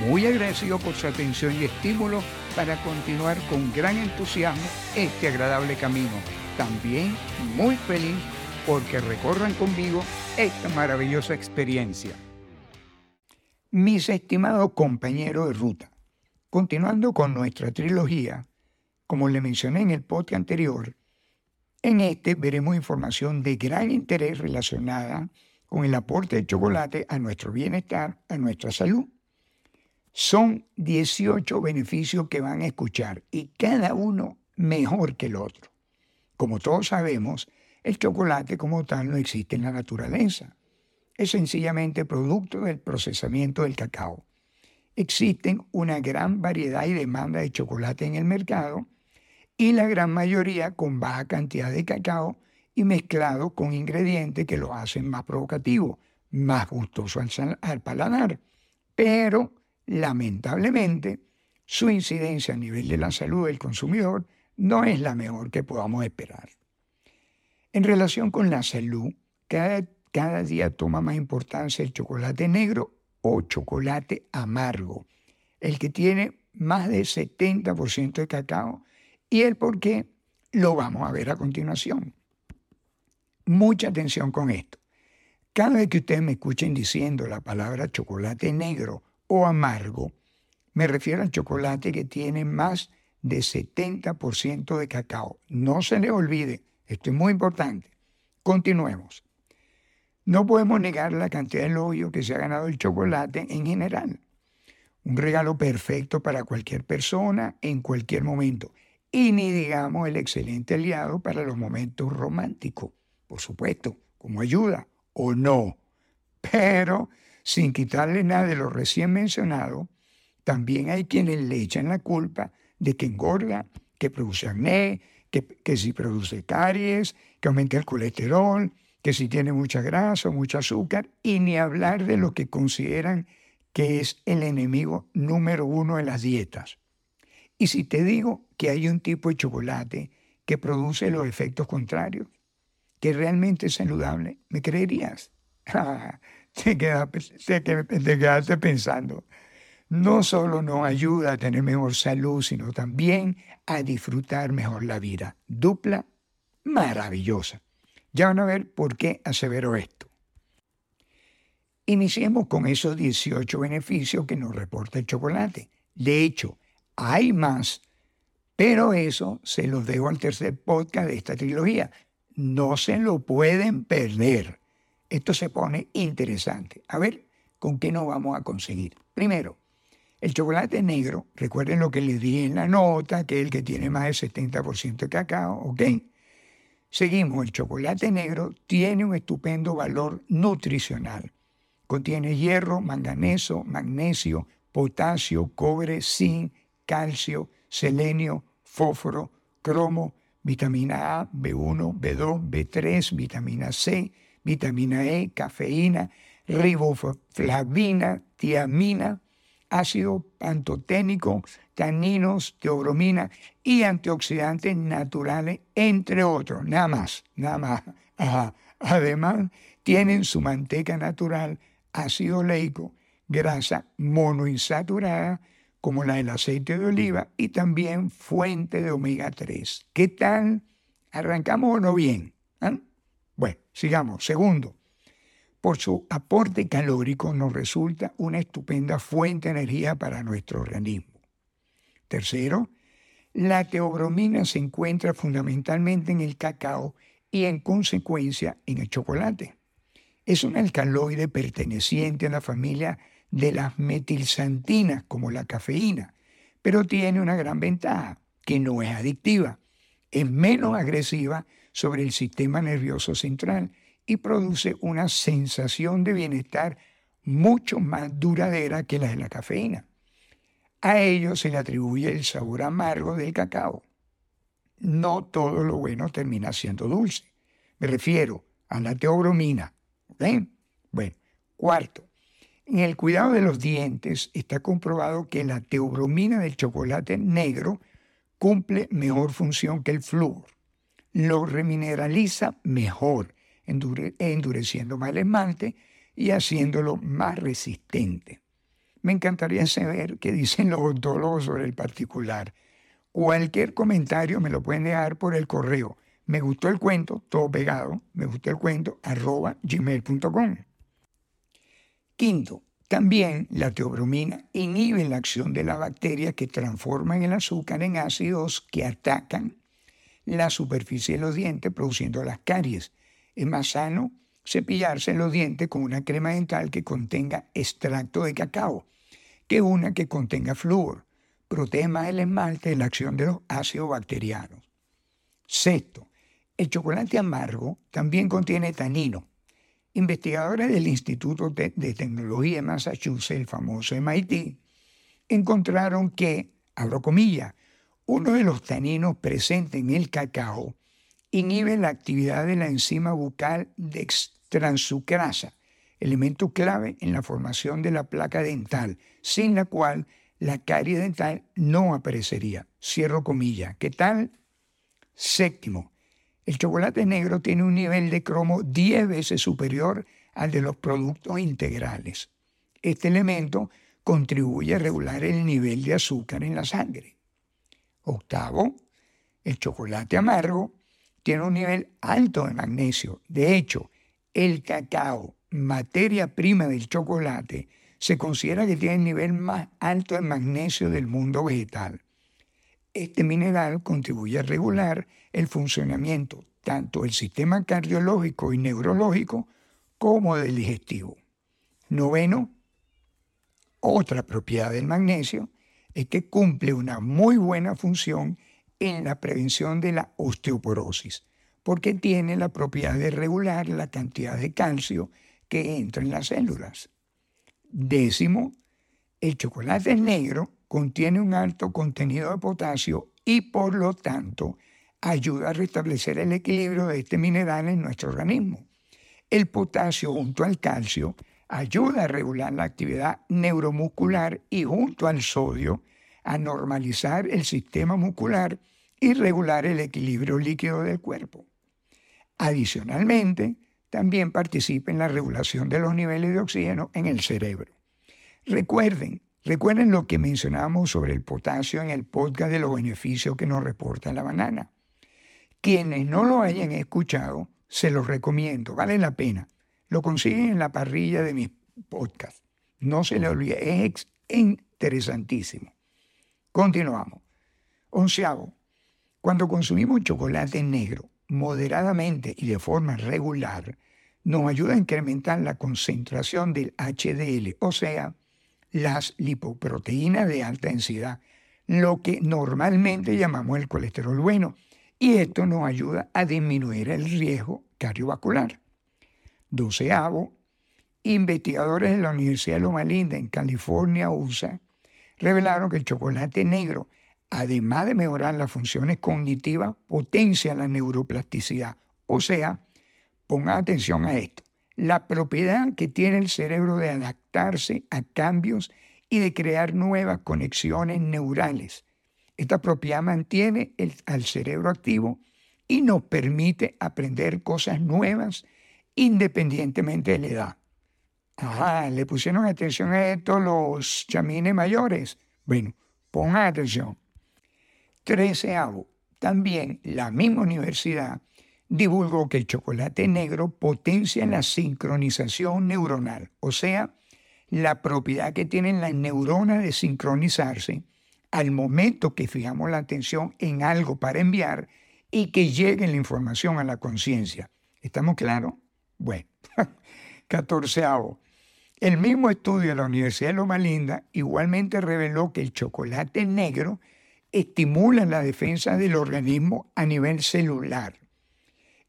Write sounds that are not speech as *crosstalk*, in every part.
muy agradecido por su atención y estímulo para continuar con gran entusiasmo este agradable camino. También muy feliz porque recorran conmigo esta maravillosa experiencia. Mis estimados compañeros de ruta, continuando con nuestra trilogía, como le mencioné en el podcast anterior, en este veremos información de gran interés relacionada con el aporte de chocolate a nuestro bienestar, a nuestra salud son 18 beneficios que van a escuchar y cada uno mejor que el otro. Como todos sabemos, el chocolate como tal no existe en la naturaleza. Es sencillamente producto del procesamiento del cacao. Existen una gran variedad y demanda de chocolate en el mercado y la gran mayoría con baja cantidad de cacao y mezclado con ingredientes que lo hacen más provocativo, más gustoso al, al paladar. Pero lamentablemente, su incidencia a nivel de la salud del consumidor no es la mejor que podamos esperar. En relación con la salud, cada, cada día toma más importancia el chocolate negro o chocolate amargo, el que tiene más del 70% de cacao y el por qué lo vamos a ver a continuación. Mucha atención con esto. Cada vez que ustedes me escuchen diciendo la palabra chocolate negro o amargo, me refiero al chocolate que tiene más de 70% de cacao. No se le olvide, esto es muy importante. Continuemos. No podemos negar la cantidad de elogio que se ha ganado el chocolate en general. Un regalo perfecto para cualquier persona en cualquier momento. Y ni digamos el excelente aliado para los momentos románticos. Por supuesto, como ayuda o no. Pero sin quitarle nada de lo recién mencionado, también hay quienes le echan la culpa de que engorda, que produce acné, que, si produce caries, que aumenta el colesterol, que si tiene mucha grasa o mucho azúcar, y ni hablar de lo que consideran que es el enemigo número uno de las dietas. Y si te digo que hay un tipo de chocolate que produce los efectos contrarios, que realmente es saludable, ¿me creerías? *laughs* *laughs* te, quedaste pensando. No solo nos ayuda a tener mejor salud, sino también a disfrutar mejor la vida. Dupla maravillosa. Ya van a ver por qué asevero esto. Iniciemos con esos 18 beneficios que nos reporta el chocolate. De hecho, hay más, pero eso se los dejo al tercer podcast de esta trilogía. No se lo pueden perder esto se pone interesante. A ver, ¿con qué nos vamos a conseguir? Primero, el chocolate negro, recuerden lo que les di en la nota, que es el que tiene más del 70% de cacao, ¿ok? Seguimos, el chocolate negro tiene un estupendo valor nutricional. Contiene hierro, manganeso, magnesio, potasio, cobre, zinc, calcio, selenio, fósforo, cromo, vitamina A, B1, B2, B3, vitamina C, vitamina E, cafeína, riboflavina, tiamina, ácido pantoténico, taninos, teobromina y antioxidantes naturales, entre otros, nada más, nada más. Además, tienen su manteca natural, ácido leico, grasa monoinsaturada, como la del aceite de oliva, y también fuente de omega 3. ¿Qué tal? ¿Arrancamos o no bien? ¿Ah? Sigamos. Segundo, por su aporte calórico nos resulta una estupenda fuente de energía para nuestro organismo. Tercero, la teobromina se encuentra fundamentalmente en el cacao y en consecuencia en el chocolate. Es un alcaloide perteneciente a la familia de las metilsantinas como la cafeína, pero tiene una gran ventaja, que no es adictiva. Es menos agresiva sobre el sistema nervioso central y produce una sensación de bienestar mucho más duradera que la de la cafeína. A ello se le atribuye el sabor amargo del cacao. No todo lo bueno termina siendo dulce. Me refiero a la teobromina. Bueno, cuarto, en el cuidado de los dientes está comprobado que la teobromina del chocolate negro cumple mejor función que el flúor. Lo remineraliza mejor, endureciendo más el esmalte y haciéndolo más resistente. Me encantaría saber qué dicen los odontólogos sobre el particular. Cualquier comentario me lo pueden dejar por el correo. Me gustó el cuento, todo pegado, me gustó el cuento, arroba gmail.com. Quinto, también la teobromina inhibe la acción de la bacteria que transforman el azúcar en ácidos que atacan la superficie de los dientes produciendo las caries. Es más sano cepillarse los dientes con una crema dental que contenga extracto de cacao que una que contenga flúor. Protege más el esmalte de la acción de los ácidos bacterianos. Sexto, el chocolate amargo también contiene tanino. Investigadores del Instituto de, Tecnología de Massachusetts, el famoso MIT, encontraron que, abro comillas, uno de los taninos presentes en el cacao inhibe la actividad de la enzima bucal dextransucrasa, elemento clave en la formación de la placa dental, sin la cual la carie dental no aparecería. Cierro comillas. ¿Qué tal? Séptimo, el chocolate negro tiene un nivel de cromo 10 veces superior al de los productos integrales. Este elemento contribuye a regular el nivel de azúcar en la sangre. Octavo, el chocolate amargo tiene un nivel alto de magnesio. De hecho, el cacao, materia prima del chocolate, se considera que tiene el nivel más alto de magnesio del mundo vegetal. Este mineral contribuye a regular el funcionamiento tanto del sistema cardiológico y neurológico como del digestivo. Noveno, otra propiedad del magnesio es que cumple una muy buena función en la prevención de la osteoporosis, porque tiene la propiedad de regular la cantidad de calcio que entra en las células. Décimo, el chocolate negro contiene un alto contenido de potasio y por lo tanto ayuda a restablecer el equilibrio de este mineral en nuestro organismo. El potasio junto al calcio ayuda a regular la actividad neuromuscular y junto al sodio a normalizar el sistema muscular y regular el equilibrio líquido del cuerpo. Adicionalmente, también participa en la regulación de los niveles de oxígeno en el cerebro. Recuerden, recuerden lo que mencionamos sobre el potasio en el podcast de los beneficios que nos reporta la banana. Quienes no lo hayan escuchado, se los recomiendo, vale la pena. Lo consiguen en la parrilla de mis podcasts. No se le olvide, es interesantísimo. Continuamos. Onceavo, cuando consumimos chocolate negro moderadamente y de forma regular, nos ayuda a incrementar la concentración del HDL, o sea, las lipoproteínas de alta densidad, lo que normalmente llamamos el colesterol bueno, y esto nos ayuda a disminuir el riesgo cardiovascular. Doceavo, investigadores de la Universidad de Loma Linda en California, USA, revelaron que el chocolate negro, además de mejorar las funciones cognitivas, potencia la neuroplasticidad, o sea, Ponga atención a esto. La propiedad que tiene el cerebro de adaptarse a cambios y de crear nuevas conexiones neurales. Esta propiedad mantiene al cerebro activo y nos permite aprender cosas nuevas independientemente de la edad. Ajá, le pusieron atención a esto los chamines mayores. Bueno, pongan atención. Treceavo, también la misma universidad divulgó que el chocolate negro potencia la sincronización neuronal, o sea, la propiedad que tienen las neuronas de sincronizarse al momento que fijamos la atención en algo para enviar y que llegue la información a la conciencia. ¿Estamos claros? Bueno, *laughs* catorceavo. El mismo estudio de la Universidad de Loma Linda igualmente reveló que el chocolate negro estimula la defensa del organismo a nivel celular.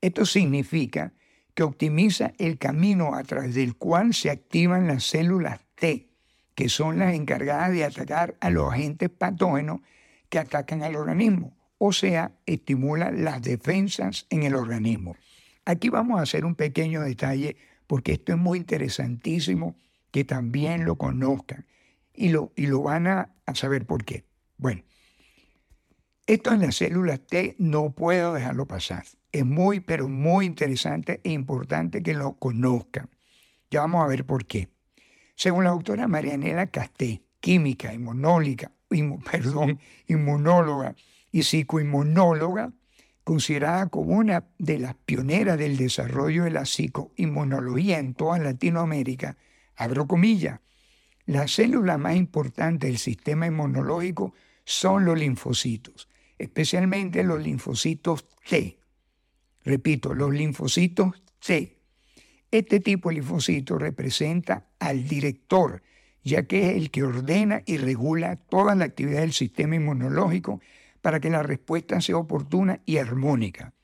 Esto significa que optimiza el camino a través del cual se activan las células T, que son las encargadas de atacar a los agentes patógenos que atacan al organismo, o sea, estimulan las defensas en el organismo. Aquí vamos a hacer un pequeño detalle porque esto es muy interesantísimo que también lo conozcan y lo, y lo van a, a saber por qué. Bueno, esto en las células T no puedo dejarlo pasar. Es muy, pero muy interesante e importante que lo conozcan. Ya vamos a ver por qué. Según la doctora Marianela Casté, química, inmunóloga, *laughs* perdón, inmunóloga y psicoinmunóloga, considerada como una de las pioneras del desarrollo de la psicoinmunología en toda Latinoamérica, abro comillas, las células más importantes del sistema inmunológico son los linfocitos, especialmente los linfocitos T. Repito, los linfocitos T. Este tipo de linfocito representa al director, ya que es el que ordena y regula toda la actividad del sistema inmunológico para que la respuesta sea oportuna y armónica.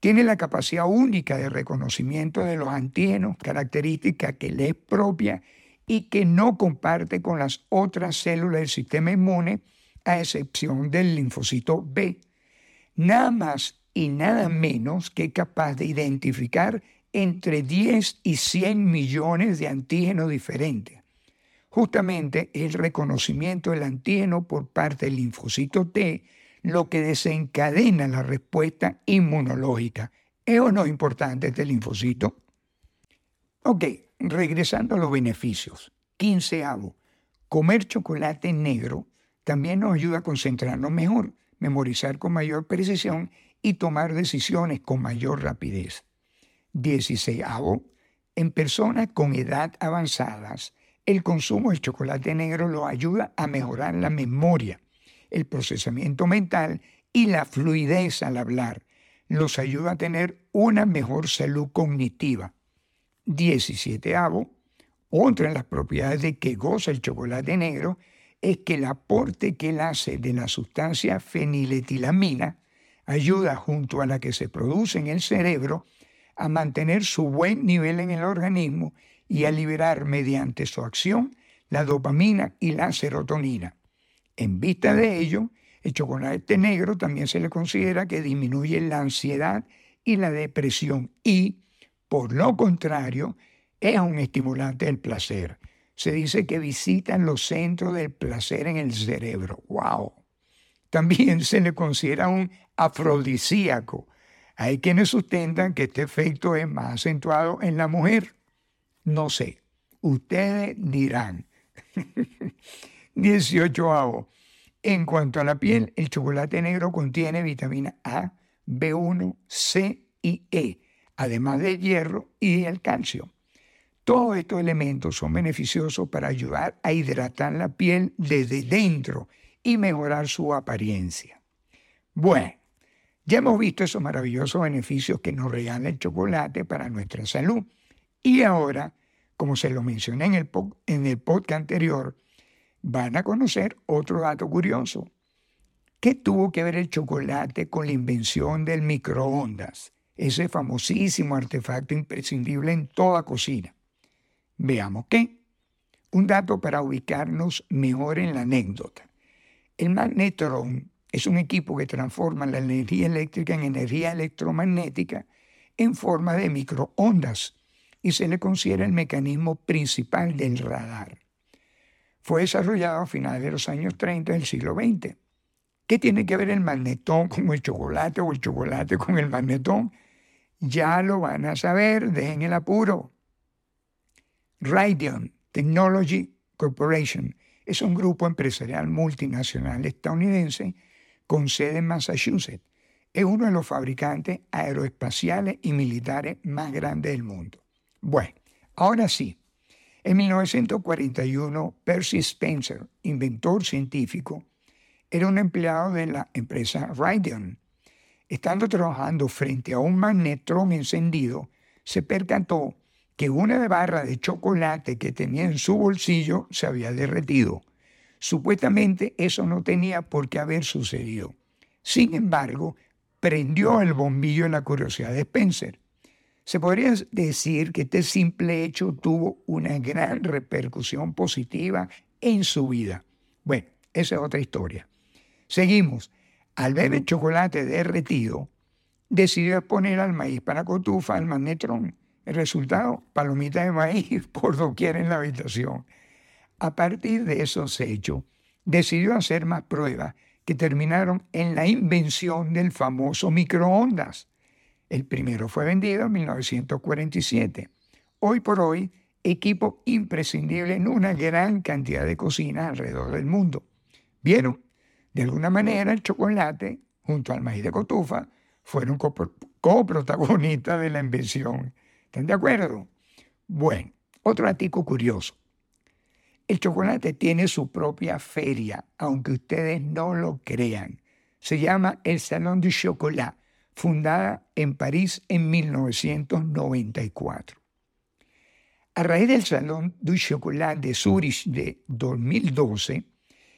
Tiene la capacidad única de reconocimiento de los antígenos, característica que le es propia y que no comparte con las otras células del sistema inmune, a excepción del linfocito B. Nada más y nada menos que capaz de identificar entre 10 y 100 millones de antígenos diferentes. Justamente el reconocimiento del antígeno por parte del linfocito T lo que desencadena la respuesta inmunológica. ¿Es o no importante este linfocito? Ok, regresando a los beneficios. Quinceavo, comer chocolate negro también nos ayuda a concentrarnos mejor, memorizar con mayor precisión y tomar decisiones con mayor rapidez. Dieciséisavo, en personas con edad avanzadas, el consumo del chocolate negro lo ayuda a mejorar la memoria, el procesamiento mental y la fluidez al hablar. Los ayuda a tener una mejor salud cognitiva. 17. Otra de las propiedades de que goza el chocolate negro es que el aporte que él hace de la sustancia feniletilamina ayuda junto a la que se produce en el cerebro a mantener su buen nivel en el organismo y a liberar mediante su acción la dopamina y la serotonina. En vista de ello, el chocolate negro también se le considera que disminuye la ansiedad y la depresión y, por lo contrario, es un estimulante del placer. Se dice que visitan los centros del placer en el cerebro. ¡Wow! También se le considera un afrodisíaco. Hay quienes sustentan que este efecto es más acentuado en la mujer. No sé. Ustedes dirán. *laughs* 18. En cuanto a la piel, el chocolate negro contiene vitamina A, B1, C y E, además del hierro y el calcio. Todos estos elementos son beneficiosos para ayudar a hidratar la piel desde dentro y mejorar su apariencia. Bueno, ya hemos visto esos maravillosos beneficios que nos regala el chocolate para nuestra salud. Y ahora, como se lo mencioné en el, en el podcast anterior, van a conocer otro dato curioso. ¿Qué tuvo que ver el chocolate con la invención del microondas? Ese famosísimo artefacto imprescindible en toda cocina. Veamos qué. Un dato para ubicarnos mejor en la anécdota. El magnetrón es un equipo que transforma la energía eléctrica en energía electromagnética en forma de microondas y se le considera el mecanismo principal del radar fue desarrollado a finales de los años 30 del siglo XX. ¿Qué tiene que ver el magnetón con el chocolate o el chocolate con el magnetón? Ya lo van a saber, dejen el apuro. Raytheon Technology Corporation es un grupo empresarial multinacional estadounidense con sede en Massachusetts. Es uno de los fabricantes aeroespaciales y militares más grandes del mundo. Bueno, ahora sí, en 1941, Percy Spencer, inventor científico, era un empleado de la empresa Raytheon. Estando trabajando frente a un magnetrón encendido, se percató que una barra de chocolate que tenía en su bolsillo se había derretido. Supuestamente eso no tenía por qué haber sucedido. Sin embargo, prendió el bombillo en la curiosidad de Spencer. Se podría decir que este simple hecho tuvo una gran repercusión positiva en su vida. Bueno, esa es otra historia. Seguimos. Al ver el chocolate derretido, decidió poner al maíz para cotufa al magnetrón. El resultado, palomita de maíz *laughs* por doquier en la habitación. A partir de esos hechos, decidió hacer más pruebas que terminaron en la invención del famoso microondas. El primero fue vendido en 1947. Hoy por hoy, equipo imprescindible en una gran cantidad de cocinas alrededor del mundo. ¿Vieron? De alguna manera el chocolate, junto al maíz de cotufa, fueron coprotagonistas de la invención. ¿Están de acuerdo? Bueno, otro artículo curioso. El chocolate tiene su propia feria, aunque ustedes no lo crean. Se llama el Salón du Chocolat, fundada en París en 1994. A raíz del Salón du Chocolat de Zurich de 2012,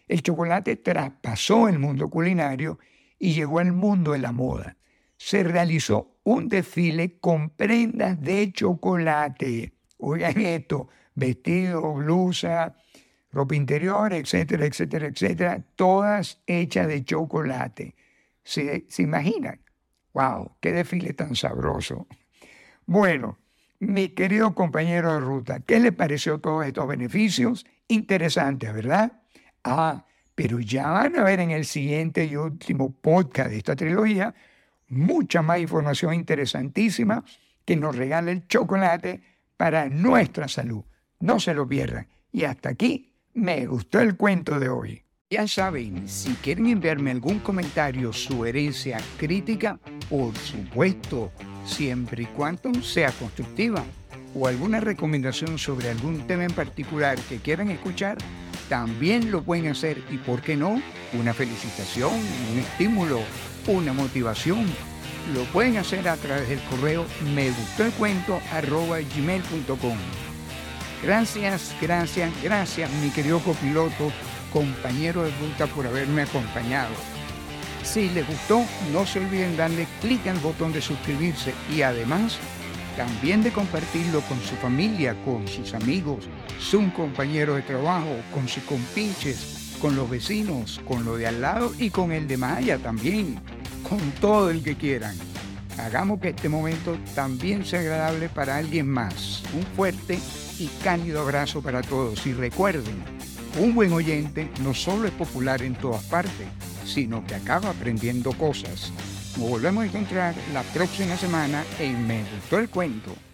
el chocolate traspasó el mundo culinario y llegó al mundo de la moda se realizó un desfile con prendas de chocolate. Oigan esto, vestido, blusa, ropa interior, etcétera, etcétera, etcétera, todas hechas de chocolate. ¿Se, ¿Se, imaginan? ¡Wow! ¡Qué desfile tan sabroso! Bueno, mi querido compañero de ruta, ¿qué le pareció todos estos beneficios? Interesantes, ¿verdad? Ah, pero ya van a ver en el siguiente y último podcast de esta trilogía mucha más información interesantísima que nos regala el chocolate para nuestra salud. No se lo pierdan. Y hasta aquí me gustó el cuento de hoy. Ya saben, si quieren enviarme algún comentario, sugerencia, crítica, por supuesto, siempre y cuando sea constructiva, o alguna recomendación sobre algún tema en particular que quieran escuchar, también lo pueden hacer y, ¿por qué no? Una felicitación, un estímulo una motivación, lo pueden hacer a través del correo me gustó el cuento gmail.com. Gracias, gracias, gracias, mi querido copiloto, compañero de ruta, por haberme acompañado. Si les gustó, no se olviden darle clic al botón de suscribirse y además también de compartirlo con su familia, con sus amigos, sus compañeros de trabajo, con sus compinches, con los vecinos, con lo de al lado y con el de Maya también, con todo el que quieran. Hagamos que este momento también sea agradable para alguien más. Un fuerte y cálido abrazo para todos y recuerden, un buen oyente no solo es popular en todas partes, sino que acaba aprendiendo cosas. Nos volvemos a encontrar la próxima semana en Me Gustó el Cuento.